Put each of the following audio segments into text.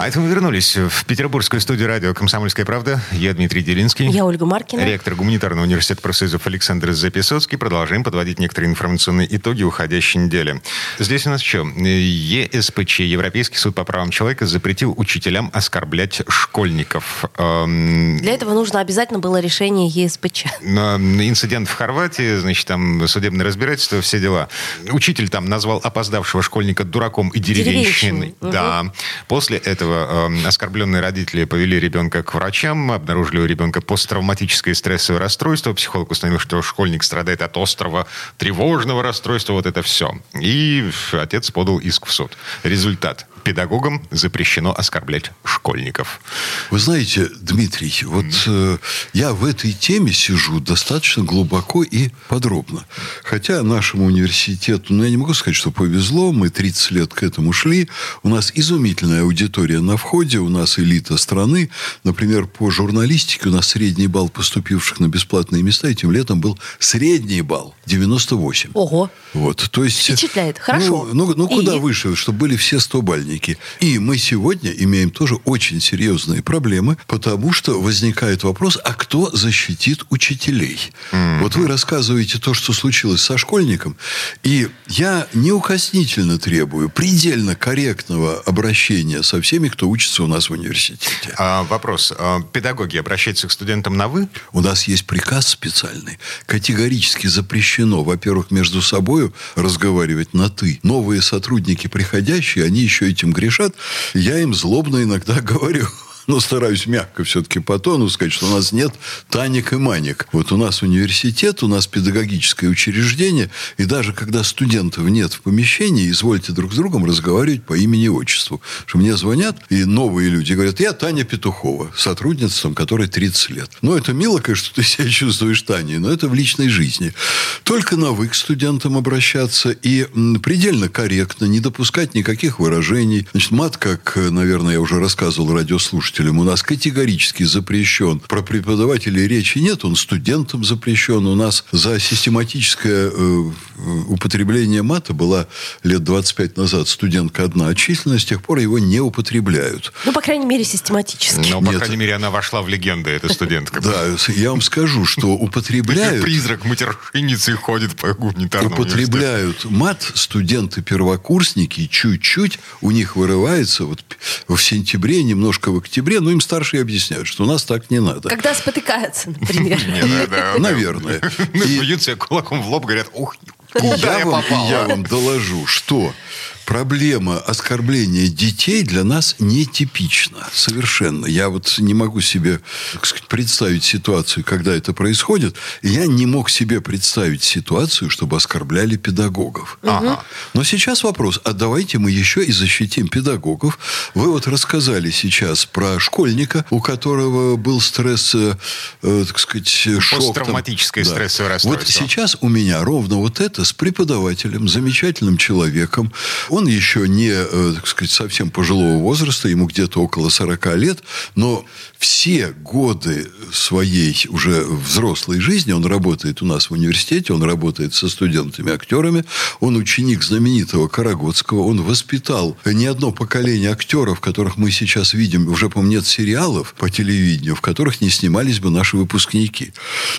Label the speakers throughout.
Speaker 1: А это мы вернулись в петербургскую студию радио «Комсомольская правда». Я Дмитрий Делинский.
Speaker 2: Я Ольга Маркина.
Speaker 1: Ректор Гуманитарного университета профсоюзов Александр Записоцкий. Продолжаем подводить некоторые информационные итоги уходящей недели. Здесь у нас что? ЕСПЧ, Европейский суд по правам человека, запретил учителям оскорблять школьников.
Speaker 2: Для этого нужно обязательно было решение ЕСПЧ.
Speaker 1: Инцидент в Хорватии, значит, там судебное разбирательство, все дела. Учитель там назвал опоздавшего школьника дураком и деревенщиной. Да. Угу. После этого этого э, оскорбленные родители повели ребенка к врачам, обнаружили у ребенка посттравматическое стрессовое расстройство. Психолог установил, что школьник страдает от острого тревожного расстройства. Вот это все. И отец подал иск в суд. Результат педагогам запрещено оскорблять школьников.
Speaker 3: Вы знаете, Дмитрий, вот э, я в этой теме сижу достаточно глубоко и подробно. Хотя нашему университету, ну, я не могу сказать, что повезло, мы 30 лет к этому шли. У нас изумительная аудитория на входе, у нас элита страны. Например, по журналистике у нас средний балл поступивших на бесплатные места этим летом был средний балл 98.
Speaker 2: Ого.
Speaker 3: Вот, то есть...
Speaker 2: Впечатляет, хорошо.
Speaker 3: Ну, ну, ну куда и... выше, чтобы были все 100 бальники. И мы сегодня имеем тоже очень серьезные проблемы, потому что возникает вопрос, а кто защитит учителей? Mm-hmm. Вот вы рассказываете то, что случилось со школьником, и я неукоснительно требую предельно корректного обращения со всеми, кто учится у нас в университете.
Speaker 1: А, вопрос. А, педагоги обращаются к студентам на «вы»?
Speaker 3: У нас есть приказ специальный. Категорически запрещено, во-первых, между собой разговаривать на «ты». Новые сотрудники приходящие, они еще эти этим грешат, я им злобно иногда говорю – но стараюсь мягко все-таки по тону сказать, что у нас нет Таник и Маник. Вот у нас университет, у нас педагогическое учреждение, и даже когда студентов нет в помещении, извольте друг с другом разговаривать по имени и отчеству. Что мне звонят, и новые люди говорят, я Таня Петухова, сотрудница, которой 30 лет. Ну, это мило, конечно, ты себя чувствуешь Таней, но это в личной жизни. Только на «вы» к студентам обращаться и предельно корректно, не допускать никаких выражений. Значит, мат, как, наверное, я уже рассказывал радиослушателям, слушателям у нас категорически запрещен. Про преподавателей речи нет, он студентам запрещен. У нас за систематическое э, употребление мата была лет 25 назад студентка одна отчислена, с тех пор его не употребляют.
Speaker 2: Ну, по крайней мере, систематически.
Speaker 1: Ну, по крайней мере, она вошла в легенды, эта студентка.
Speaker 3: Да, я вам скажу, что употребляют...
Speaker 1: Призрак матершинницы ходит по гуманитарному
Speaker 3: Употребляют мат студенты-первокурсники чуть-чуть, у них вырывается вот в сентябре, немножко в октябре, октябре, но им старшие объясняют, что у нас так не надо.
Speaker 2: Когда спотыкаются, например.
Speaker 3: Наверное.
Speaker 1: Ну, бьют себя кулаком в лоб, говорят, ух, Куда я, попал?
Speaker 3: Я вам доложу, что проблема оскорбления детей для нас нетипична. Совершенно. Я вот не могу себе сказать, представить ситуацию, когда это происходит. Я не мог себе представить ситуацию, чтобы оскорбляли педагогов. Ага. Но сейчас вопрос, а давайте мы еще и защитим педагогов. Вы вот рассказали сейчас про школьника, у которого был стресс, э, э так сказать, шок.
Speaker 1: Посттравматическое там. стрессовое расстройство.
Speaker 3: Вот сейчас у меня ровно вот это с преподавателем, замечательным человеком. Он он еще не, э, так сказать, совсем пожилого возраста, ему где-то около 40 лет, но все годы своей уже взрослой жизни он работает у нас в университете, он работает со студентами-актерами, он ученик знаменитого Карагодского, он воспитал не одно поколение актеров, которых мы сейчас видим, уже, по-моему, нет сериалов по телевидению, в которых не снимались бы наши выпускники.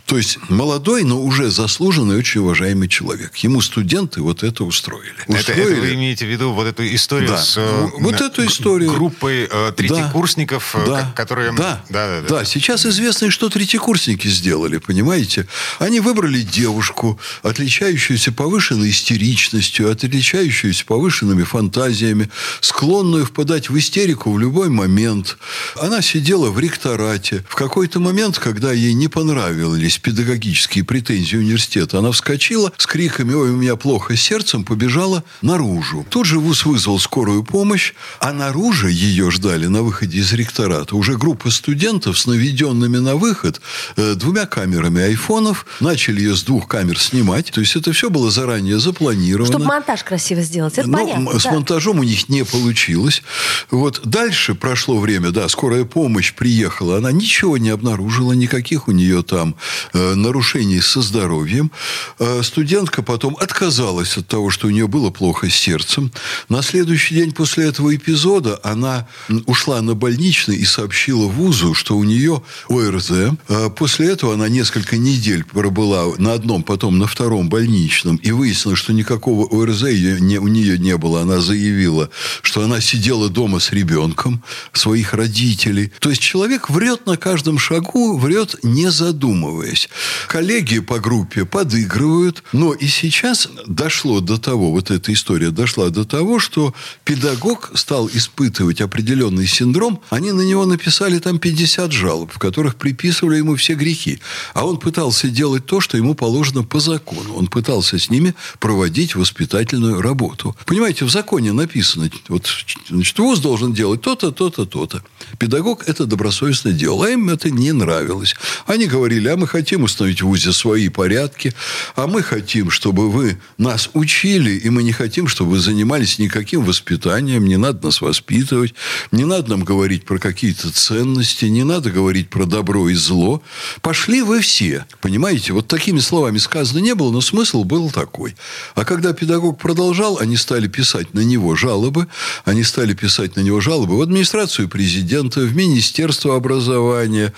Speaker 3: То есть молодой, но уже заслуженный, очень уважаемый человек. Ему студенты вот это устроили.
Speaker 1: Это, устроили. это вы имеете виду вот эту историю
Speaker 3: да.
Speaker 1: с э,
Speaker 3: вот эту историю.
Speaker 1: группой э, третьекурсников,
Speaker 3: э, да.
Speaker 1: которые...
Speaker 3: Да. Да, да, да. да, сейчас известно, что третьекурсники сделали, понимаете? Они выбрали девушку, отличающуюся повышенной истеричностью, отличающуюся повышенными фантазиями, склонную впадать в истерику в любой момент. Она сидела в ректорате. В какой-то момент, когда ей не понравились педагогические претензии университета, она вскочила с криками «Ой, у меня плохо с сердцем», побежала наружу. Тут же ВУЗ вызвал скорую помощь, а наружу ее ждали на выходе из ректората уже группа студентов с наведенными на выход э, двумя камерами айфонов. Начали ее с двух камер снимать. То есть это все было заранее запланировано.
Speaker 2: Чтобы монтаж красиво сделать, это
Speaker 3: Но
Speaker 2: понятно.
Speaker 3: С
Speaker 2: да.
Speaker 3: монтажом у них не получилось. Вот дальше прошло время, да, скорая помощь приехала, она ничего не обнаружила, никаких у нее там э, нарушений со здоровьем. Э, студентка потом отказалась от того, что у нее было плохо с сердцем. На следующий день после этого эпизода она ушла на больничный и сообщила вузу, что у нее ОРЗ. Э, после этого она несколько недель пробыла на одном, потом на втором больничном и выяснилось, что никакого ОРЗ у нее не было. Она заявила, что она сидела дома с ребенком своих родителей. То есть человек врет на каждом шагу, врет не задумываясь. Коллеги по группе подыгрывают, но и сейчас дошло до того, вот эта история дошла до того, что педагог стал испытывать определенный синдром. Они на него написали там 50 жалоб, в которых приписывали ему все грехи. А он пытался делать то, что ему положено по закону. Он пытался с ними проводить воспитательную работу. Понимаете, в законе написано, вот, значит, ВУЗ должен делать то-то, то-то, то-то. Педагог это добросовестно делал, а им это не нравилось. Они говорили, а мы хотим установить в ВУЗе свои порядки, а мы хотим, чтобы вы нас учили, и мы не хотим, чтобы вы занимались никаким воспитанием, не надо нас воспитывать, не надо нам говорить про какие-то ценности, не надо говорить про добро и зло. Пошли вы все. Понимаете, вот такими словами сказано не было, но смысл был такой. А когда педагог продолжал, они стали писать на него жалобы, они стали писать на него жалобы в администрацию президента, в Министерство образования,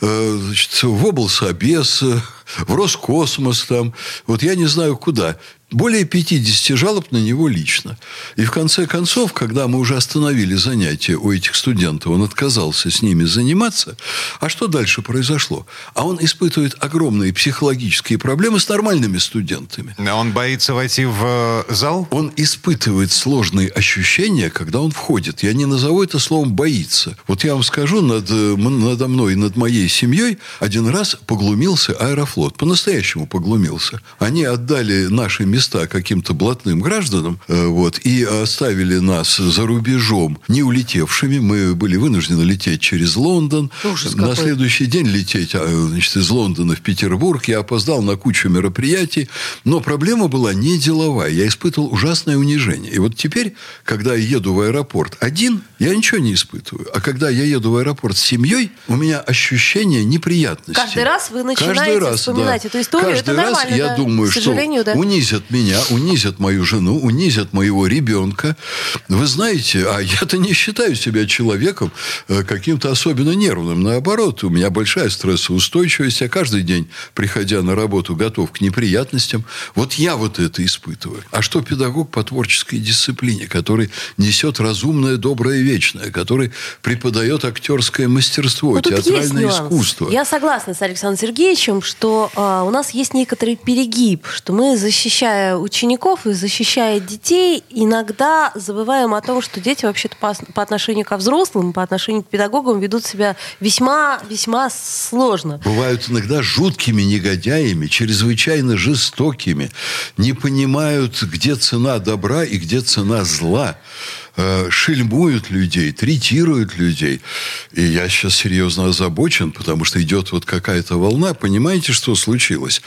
Speaker 3: э, значит, в облсобес, в Роскосмос там. Вот я не знаю куда. Более 50 жалоб на него лично. И в конце концов, когда мы уже остановили занятия у этих студентов, он отказался с ними заниматься. А что дальше произошло? А он испытывает огромные психологические проблемы с нормальными студентами.
Speaker 1: А он боится войти в э, зал?
Speaker 3: Он испытывает сложные ощущения, когда он входит. Я не назову это словом «боится». Вот я вам скажу, над, надо мной и над моей семьей один раз поглумился аэрофлот. По-настоящему поглумился. Они отдали наши места каким-то блатным гражданам, э, вот, и оставили нас за рубежом не улетевшими. Мы были вынуждены лететь через Лондон.
Speaker 2: Ужас
Speaker 3: на
Speaker 2: какой.
Speaker 3: следующий день лететь а, значит, из Лондона в Петербург. Я опоздал на кучу мероприятий. Но проблема была не деловая. Я испытывал ужасное унижение. И вот теперь, когда я еду в аэропорт один, я ничего не испытываю. А когда я еду в аэропорт с семьей, у меня ощущение неприятности.
Speaker 2: Каждый раз вы начинаете
Speaker 3: Каждый раз,
Speaker 2: вспоминать
Speaker 3: да.
Speaker 2: эту историю.
Speaker 3: Каждый
Speaker 2: это
Speaker 3: раз я
Speaker 2: да.
Speaker 3: думаю,
Speaker 2: К
Speaker 3: что
Speaker 2: сожалению, да.
Speaker 3: унизят меня, унизят мою жену, унизят моего ребенка. Вы знаете, а я-то не считаю себя человеком э, каким-то особенно нервным. Наоборот, у меня большая стрессоустойчивость. Я каждый день, приходя на работу, готов к неприятностям. Вот я вот это испытываю. А что педагог по творческой дисциплине, который несет разумное, доброе, вечное, который преподает актерское мастерство,
Speaker 2: Ну,
Speaker 3: театральное искусство?
Speaker 2: Я согласна с Александром Сергеевичем, что а, у нас есть некоторый перегиб, что мы, защищая учеников и защищая детей, иногда забываем о том, что дети вообще-то по, по отношению ко взрослым, по отношению к педагогам ведут себя весьма-весьма сложно.
Speaker 3: бывают иногда жуткими негодяями, чрезвычайно жестокими, не понимают, где цена добра и где цена зла, э, шельмуют людей, третируют людей. И я сейчас серьезно озабочен, потому что идет вот какая-то волна. Понимаете, что случилось?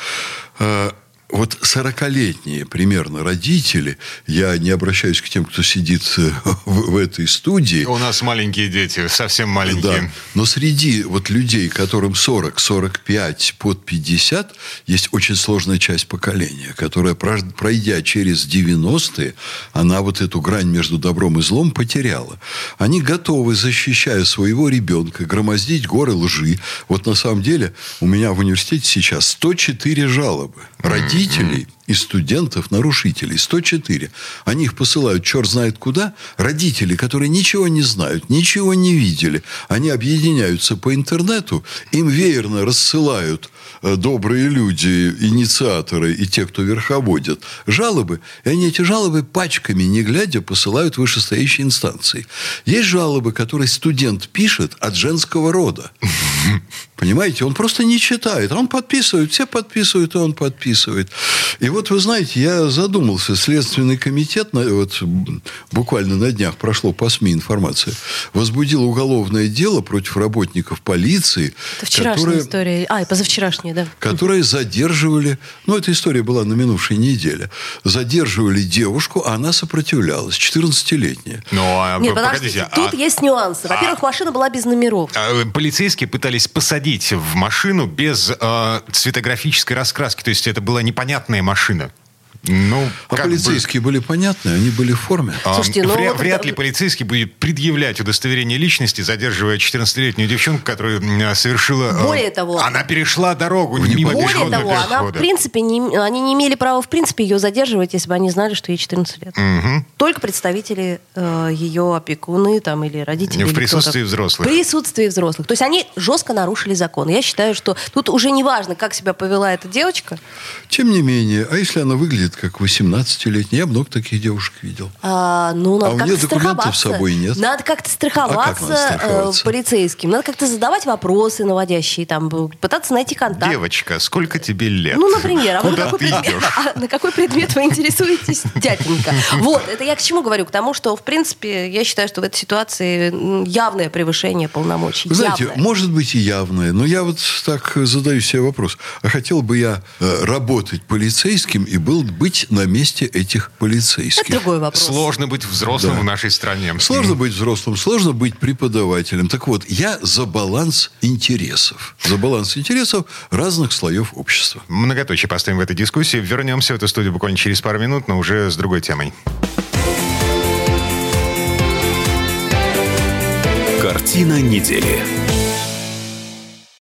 Speaker 3: Вот 40-летние примерно родители, я не обращаюсь к тем, кто сидит э, в, в этой студии,
Speaker 1: У нас маленькие дети, совсем маленькие.
Speaker 3: да. Но среди вот людей, которым 40, 45, под 50, есть очень сложная часть поколения, которая, пройдя через 90-е, она вот эту грань между добром и злом потеряла. Они готовы, защищая своего ребенка, громоздить горы лжи. Вот на самом деле у меня в университете сейчас 104 жалобы родителей и студентов-нарушителей. 104. Они их посылают черт знает куда. Родители, которые ничего не знают, ничего не видели, они объединяются по интернету, им веерно рассылают э, добрые люди, инициаторы и те, кто верховодят, жалобы. И они эти жалобы пачками, не глядя, посылают вышестоящие инстанции. Есть жалобы, которые студент пишет от женского рода. Понимаете, он просто не читает. Он подписывает, все подписывают, и он подписывает. И вот вы знаете, я задумался, Следственный комитет, вот буквально на днях прошло по СМИ информация, возбудил уголовное дело против работников полиции.
Speaker 2: Это вчерашняя которые, история. А, и позавчерашняя, да.
Speaker 3: Которые задерживали, ну, эта история была на минувшей неделе, задерживали девушку, а она сопротивлялась, 14-летняя.
Speaker 2: Ну, а, Нет, подождите, тут а... есть нюансы. Во-первых, а... машина была без номеров.
Speaker 1: А, полицейские пытались посадить в машину без э, цветографической раскраски, то есть это была непонятная машина машина.
Speaker 3: Ну, а полицейские бы... были понятны, они были в форме.
Speaker 1: А, Слушайте, ну, вряд, вот вряд ли полицейский будет предъявлять удостоверение личности, задерживая 14-летнюю девчонку, которая совершила...
Speaker 2: Э, Более того...
Speaker 1: Она перешла дорогу не
Speaker 2: мимо Более того, перехода. она, в принципе, не, они не имели права, в принципе, ее задерживать, если бы они знали, что ей 14 лет. Угу. Только представители э, ее опекуны там, или родители.
Speaker 1: В присутствии взрослых.
Speaker 2: В присутствии взрослых. То есть они жестко нарушили закон. Я считаю, что тут уже не важно, как себя повела эта девочка.
Speaker 3: Тем не менее, а если она выглядит выглядит как 18-летний. Я много таких девушек видел.
Speaker 2: А, ну, надо
Speaker 3: а у нее документов с собой нет.
Speaker 2: Надо как-то страховаться, а как надо страховаться? Э, полицейским. Надо как-то задавать вопросы наводящие, там, пытаться найти контакт.
Speaker 1: Девочка, сколько тебе лет?
Speaker 2: Ну, например. А Куда на какой, ты идешь? А, на какой предмет вы интересуетесь, дяденька? Вот, это я к чему говорю? К тому, что, в принципе, я считаю, что в этой ситуации явное превышение полномочий.
Speaker 3: Вы знаете,
Speaker 2: явное.
Speaker 3: может быть и явное, но я вот так задаю себе вопрос. А хотел бы я э, работать полицейским и был быть на месте этих полицейских.
Speaker 2: Это другой вопрос.
Speaker 1: Сложно быть взрослым да. в нашей стране.
Speaker 3: Сложно быть взрослым, сложно быть преподавателем. Так вот, я за баланс интересов. За баланс интересов разных слоев общества.
Speaker 1: Многоточие поставим в этой дискуссии. Вернемся в эту студию буквально через пару минут, но уже с другой темой.
Speaker 4: Картина недели.